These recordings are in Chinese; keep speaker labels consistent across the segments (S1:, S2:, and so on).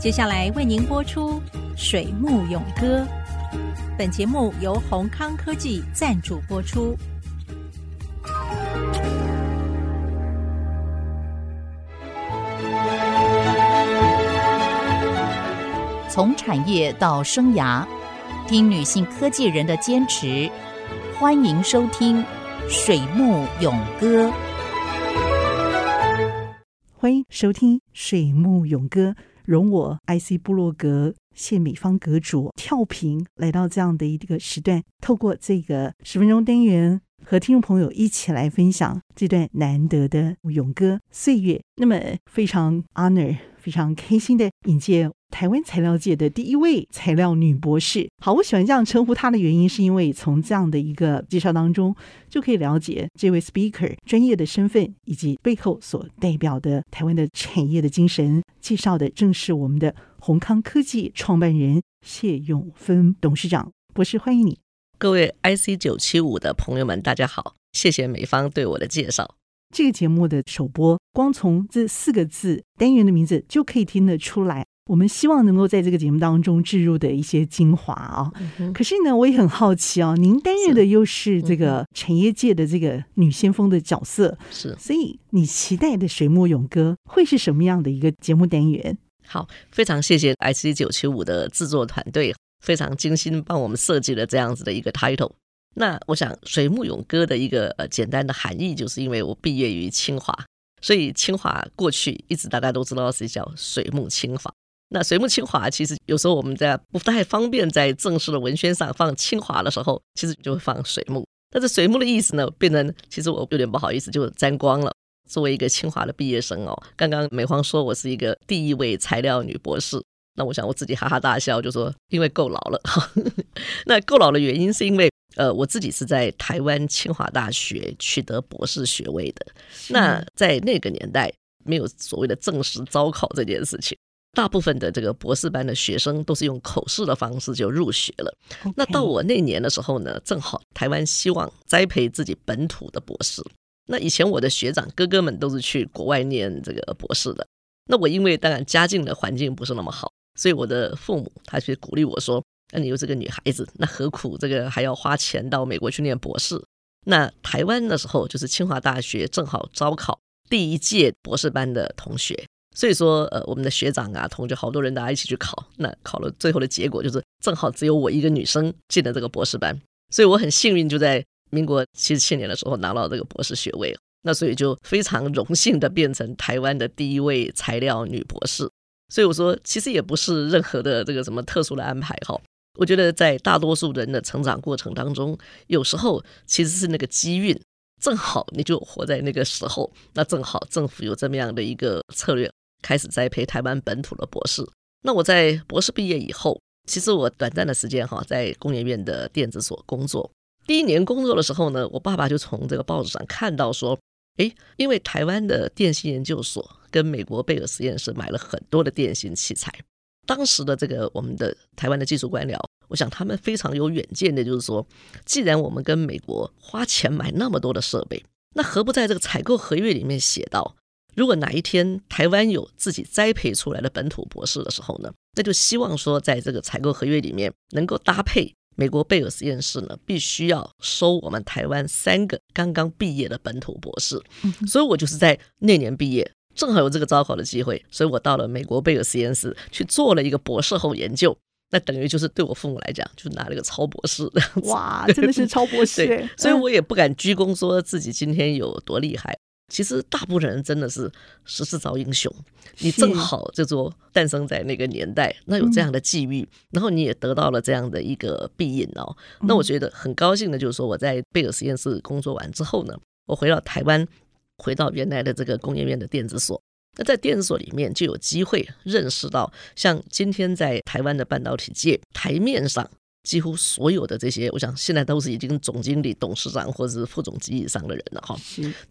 S1: 接下来为您播出《水木咏歌》。本节目由宏康科技赞助播出。从产业到生涯，听女性科技人的坚持。欢迎收听《水木咏歌》。
S2: 欢迎收听《水木咏歌》。容我 IC 布洛格谢美方阁主跳频来到这样的一个时段，透过这个十分钟单元，和听众朋友一起来分享这段难得的咏歌岁月。那么非常 honor，非常开心的迎接。台湾材料界的第一位材料女博士，好，我喜欢这样称呼她的原因，是因为从这样的一个介绍当中，就可以了解这位 speaker 专业的身份以及背后所代表的台湾的产业的精神。介绍的正是我们的宏康科技创办人谢永芬董事长博士，欢迎你。
S3: 各位 IC 九七五的朋友们，大家好，谢谢美方对我的介绍。
S2: 这个节目的首播，光从这四个字单元的名字就可以听得出来。我们希望能够在这个节目当中置入的一些精华啊、嗯，可是呢，我也很好奇啊，您担任的又是这个产业界的这个女先锋的角色，
S3: 是，
S2: 所以你期待的水墨咏歌会是什么样的一个节目单元？
S3: 好，非常谢谢 IC 九七五的制作团队，非常精心帮我们设计了这样子的一个 title。那我想，水木咏歌的一个呃简单的含义，就是因为我毕业于清华，所以清华过去一直大家都知道是叫水木清华。那水木清华，其实有时候我们在不太方便在正式的文宣上放清华的时候，其实就会放水木。但是水木的意思呢，变成其实我有点不好意思，就沾光了。作为一个清华的毕业生哦，刚刚美芳说我是一个第一位材料女博士，那我想我自己哈哈大笑，就说因为够老了。那够老的原因是因为呃，我自己是在台湾清华大学取得博士学位的。那在那个年代，没有所谓的正式招考这件事情。大部分的这个博士班的学生都是用口试的方式就入学了。Okay. 那到我那年的时候呢，正好台湾希望栽培自己本土的博士。那以前我的学长哥哥们都是去国外念这个博士的。那我因为当然家境的环境不是那么好，所以我的父母他去鼓励我说：“那你又是个女孩子，那何苦这个还要花钱到美国去念博士？”那台湾的时候就是清华大学正好招考第一届博士班的同学。所以说，呃，我们的学长啊、同学，好多人大家一起去考，那考了最后的结果就是，正好只有我一个女生进了这个博士班，所以我很幸运，就在民国七十七年的时候拿到这个博士学位。那所以就非常荣幸的变成台湾的第一位材料女博士。所以我说，其实也不是任何的这个什么特殊的安排哈。我觉得在大多数人的成长过程当中，有时候其实是那个机运，正好你就活在那个时候，那正好政府有这么样的一个策略。开始栽培台湾本土的博士。那我在博士毕业以后，其实我短暂的时间哈，在工研院的电子所工作。第一年工作的时候呢，我爸爸就从这个报纸上看到说，诶，因为台湾的电信研究所跟美国贝尔实验室买了很多的电信器材。当时的这个我们的台湾的技术官僚，我想他们非常有远见的，就是说，既然我们跟美国花钱买那么多的设备，那何不在这个采购合约里面写到？如果哪一天台湾有自己栽培出来的本土博士的时候呢，那就希望说，在这个采购合约里面能够搭配美国贝尔实验室呢，必须要收我们台湾三个刚刚毕业的本土博士。所以我就是在那年毕业，正好有这个招考的机会，所以我到了美国贝尔实验室去做了一个博士后研究。那等于就是对我父母来讲，就拿了个超博士的。
S2: 哇，真的是超博士！
S3: 对，所以我也不敢鞠躬，说自己今天有多厉害。其实大部分人真的是时势造英雄，你正好就说诞生在那个年代，那有这样的际遇，然后你也得到了这样的一个庇荫哦。那我觉得很高兴的，就是说我在贝尔实验室工作完之后呢，我回到台湾，回到原来的这个工业院的电子所。那在电子所里面就有机会认识到，像今天在台湾的半导体界台面上。几乎所有的这些，我想现在都是已经总经理、董事长或者是副总级以上的人了哈。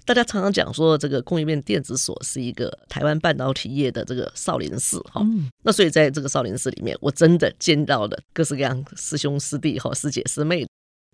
S3: 大家常常讲说，这个工业院电子所是一个台湾半导体业的这个少林寺哈。那所以在这个少林寺里面，我真的见到了各式各样师兄师弟哈、师姐师妹。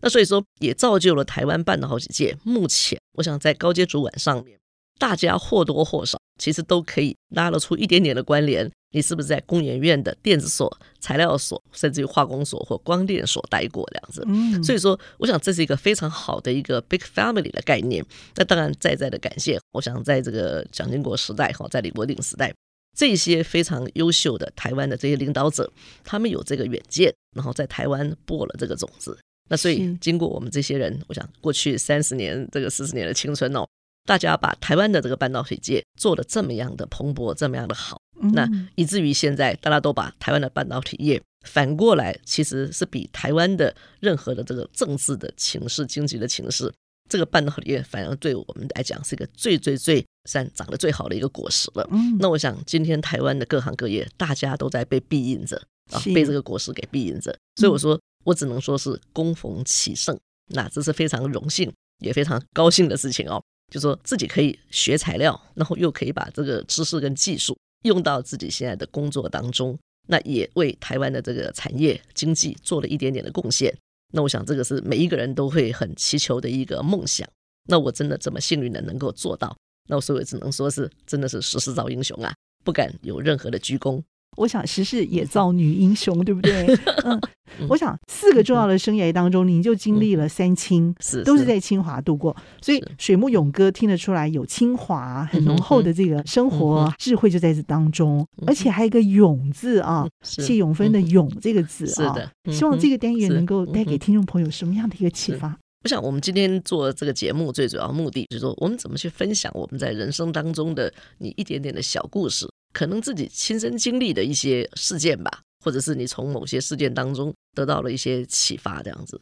S3: 那所以说，也造就了台湾办的好几届目前，我想在高阶主管上面，大家或多或少其实都可以拉得出一点点的关联。你是不是在工研院的电子所、材料所，甚至于化工所或光电所待过这样子？嗯，所以说，我想这是一个非常好的一个 big family 的概念。那当然，再再的感谢，我想在这个蒋经国时代哈，在李国鼎时代，这些非常优秀的台湾的这些领导者，他们有这个远见，然后在台湾播了这个种子。那所以，经过我们这些人，我想过去三十年、这个四十年的青春哦，大家把台湾的这个半导体界做得这么样的蓬勃，这么样的好。那以至于现在，大家都把台湾的半导体业反过来，其实是比台湾的任何的这个政治的情势、经济的情势，这个半导体业反而对我们来讲是一个最最最算长得最好的一个果实了。那我想，今天台湾的各行各业，大家都在被庇荫着啊，被这个果实给庇荫着。所以我说，我只能说是恭逢其盛，那这是非常荣幸也非常高兴的事情哦。就说自己可以学材料，然后又可以把这个知识跟技术。用到自己现在的工作当中，那也为台湾的这个产业经济做了一点点的贡献。那我想，这个是每一个人都会很祈求的一个梦想。那我真的这么幸运的能够做到，那我所以只能说是真的是时势造英雄啊，不敢有任何的鞠躬。
S2: 我想时势也造女英雄，对不对？嗯，我想四个重要的生涯当中，您就经历了三清，是都是在清华度过，所以水木勇哥听得出来有清华很浓厚的这个生活智慧就在这当中，而且还有一个勇字啊，谢永芬的勇这个字啊，希望这个单元能够带给听众朋友什么样的一个启发？
S3: 我想我们今天做这个节目最主要目的就是说，我们怎么去分享我们在人生当中的你一点点的小故事。可能自己亲身经历的一些事件吧，或者是你从某些事件当中得到了一些启发，这样子。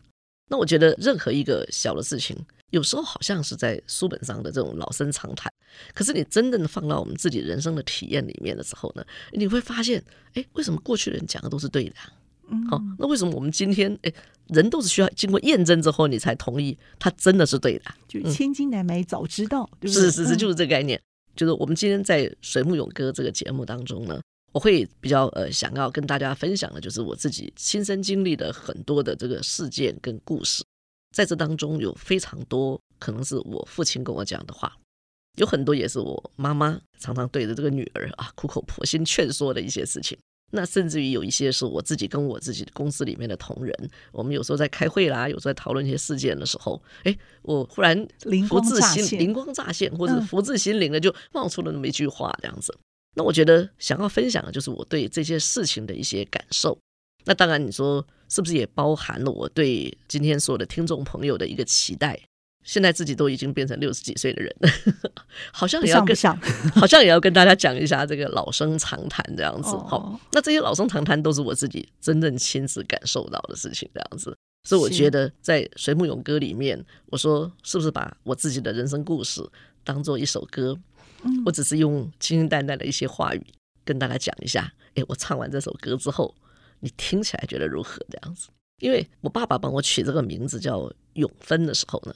S3: 那我觉得任何一个小的事情，有时候好像是在书本上的这种老生常谈，可是你真正的放到我们自己人生的体验里面的时候呢，你会发现，哎，为什么过去人讲的都是对的？嗯，好，那为什么我们今天，哎，人都是需要经过验证之后，你才同意他真的是对的？
S2: 就千金难买早知道，对不
S3: 对？是是是，就是这个概念。就是我们今天在《水木勇哥》这个节目当中呢，我会比较呃想要跟大家分享的，就是我自己亲身经历的很多的这个事件跟故事，在这当中有非常多可能是我父亲跟我讲的话，有很多也是我妈妈常常对着这个女儿啊苦口婆心劝说的一些事情。那甚至于有一些是我自己跟我自己的公司里面的同仁，我们有时候在开会啦，有时候在讨论一些事件的时候，哎，我忽然福至心灵光乍现，或者福至心灵的就冒出了那么一句话，这样子。那我觉得想要分享的就是我对这些事情的一些感受。那当然，你说是不是也包含了我对今天所有的听众朋友的一个期待？现在自己都已经变成六十几岁的人了，好像也要跟 好像也要跟大家讲一下这个老生常谈这样子。好，那这些老生常谈都是我自己真正亲自感受到的事情这样子。所以我觉得在《水木勇歌》里面，我说是不是把我自己的人生故事当做一首歌？我只是用清清淡淡的一些话语跟大家讲一下。哎，我唱完这首歌之后，你听起来觉得如何？这样子，因为我爸爸帮我取这个名字叫永芬的时候呢。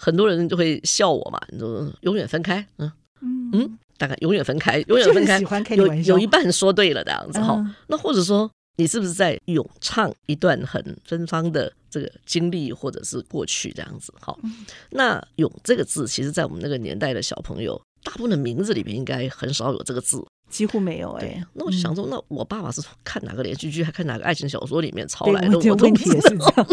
S3: 很多人就会笑我嘛，你说永远分开，嗯嗯，大概永远分开，永远分开，有有一半说对了这样子哈。嗯、那或者说，你是不是在咏唱一段很芬芳的这个经历或者是过去这样子？好，那“咏”这个字，其实在我们那个年代的小朋友，大部分的名字里面应该很少有这个字，
S2: 几乎没有哎、欸。
S3: 那我就想说，那我爸爸是看哪个连续剧，还看哪个爱情小说里面抄来的？
S2: 我问题也是这样。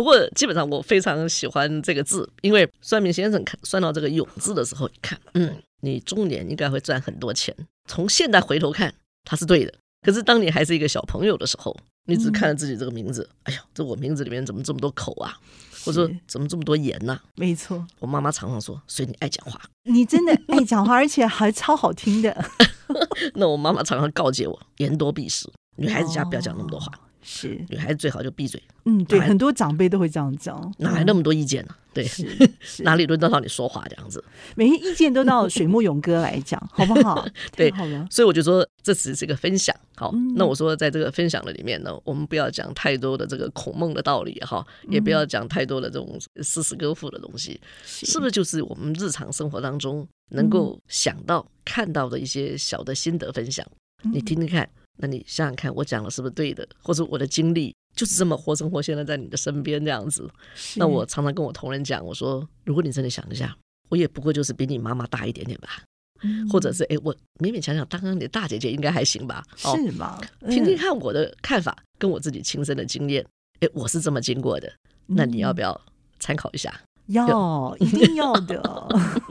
S3: 不过基本上我非常喜欢这个字，因为算命先生看算到这个“勇”字的时候，一看，嗯，你中年应该会赚很多钱。从现在回头看，他是对的。可是当你还是一个小朋友的时候，你只看了自己这个名字，哎呀，这我名字里面怎么这么多口啊？或者说怎么这么多言呢？
S2: 没错，
S3: 我妈妈常常说，所以你爱讲话，
S2: 你真的爱讲话，而且还超好听的。
S3: 那我妈妈常常告诫我，言多必失，女孩子家不要讲那么多话。是女孩子最好就闭嘴。嗯，
S2: 对，很多长辈都会这样讲。
S3: 哪来那么多意见呢？对，哪里轮得到你说话这样子？
S2: 每个意见都到水木勇哥来讲，好不好？
S3: 对，好了。所以我就说，这只是个分享。好，那我说，在这个分享的里面呢，我们不要讲太多的这个孔孟的道理哈，也不要讲太多的这种诗词歌赋的东西，是不是？就是我们日常生活当中能够想到、看到的一些小的心得分享，你听听看。那你想想看，我讲的是不是对的？或者我的经历就是这么活生活现在在你的身边这样子？那我常常跟我同仁讲，我说，如果你真的想一下，我也不过就是比你妈妈大一点点吧。嗯、或者是哎，我勉勉强强当当你的大姐姐应该还行吧？
S2: 是吗？
S3: 嗯、听听看我的看法，跟我自己亲身的经验，哎，我是这么经过的，那你要不要参考一下？
S2: 要，一定要的。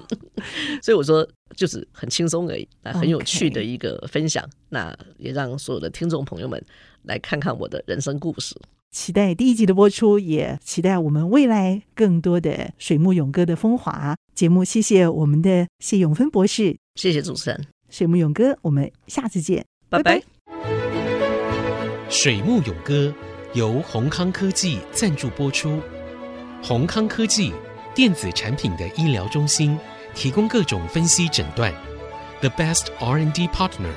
S3: 所以我说，就是很轻松而已，很有趣的一个分享。Okay. 那也让所有的听众朋友们来看看我的人生故事。
S2: 期待第一集的播出，也期待我们未来更多的水木勇哥的风华节目。谢谢我们的谢永芬博士，
S3: 谢谢主持人
S2: 水木勇哥，我们下次见，
S3: 拜拜。
S4: 水木勇哥由宏康科技赞助播出，宏康科技电子产品的医疗中心，提供各种分析诊断，The best R&D partner。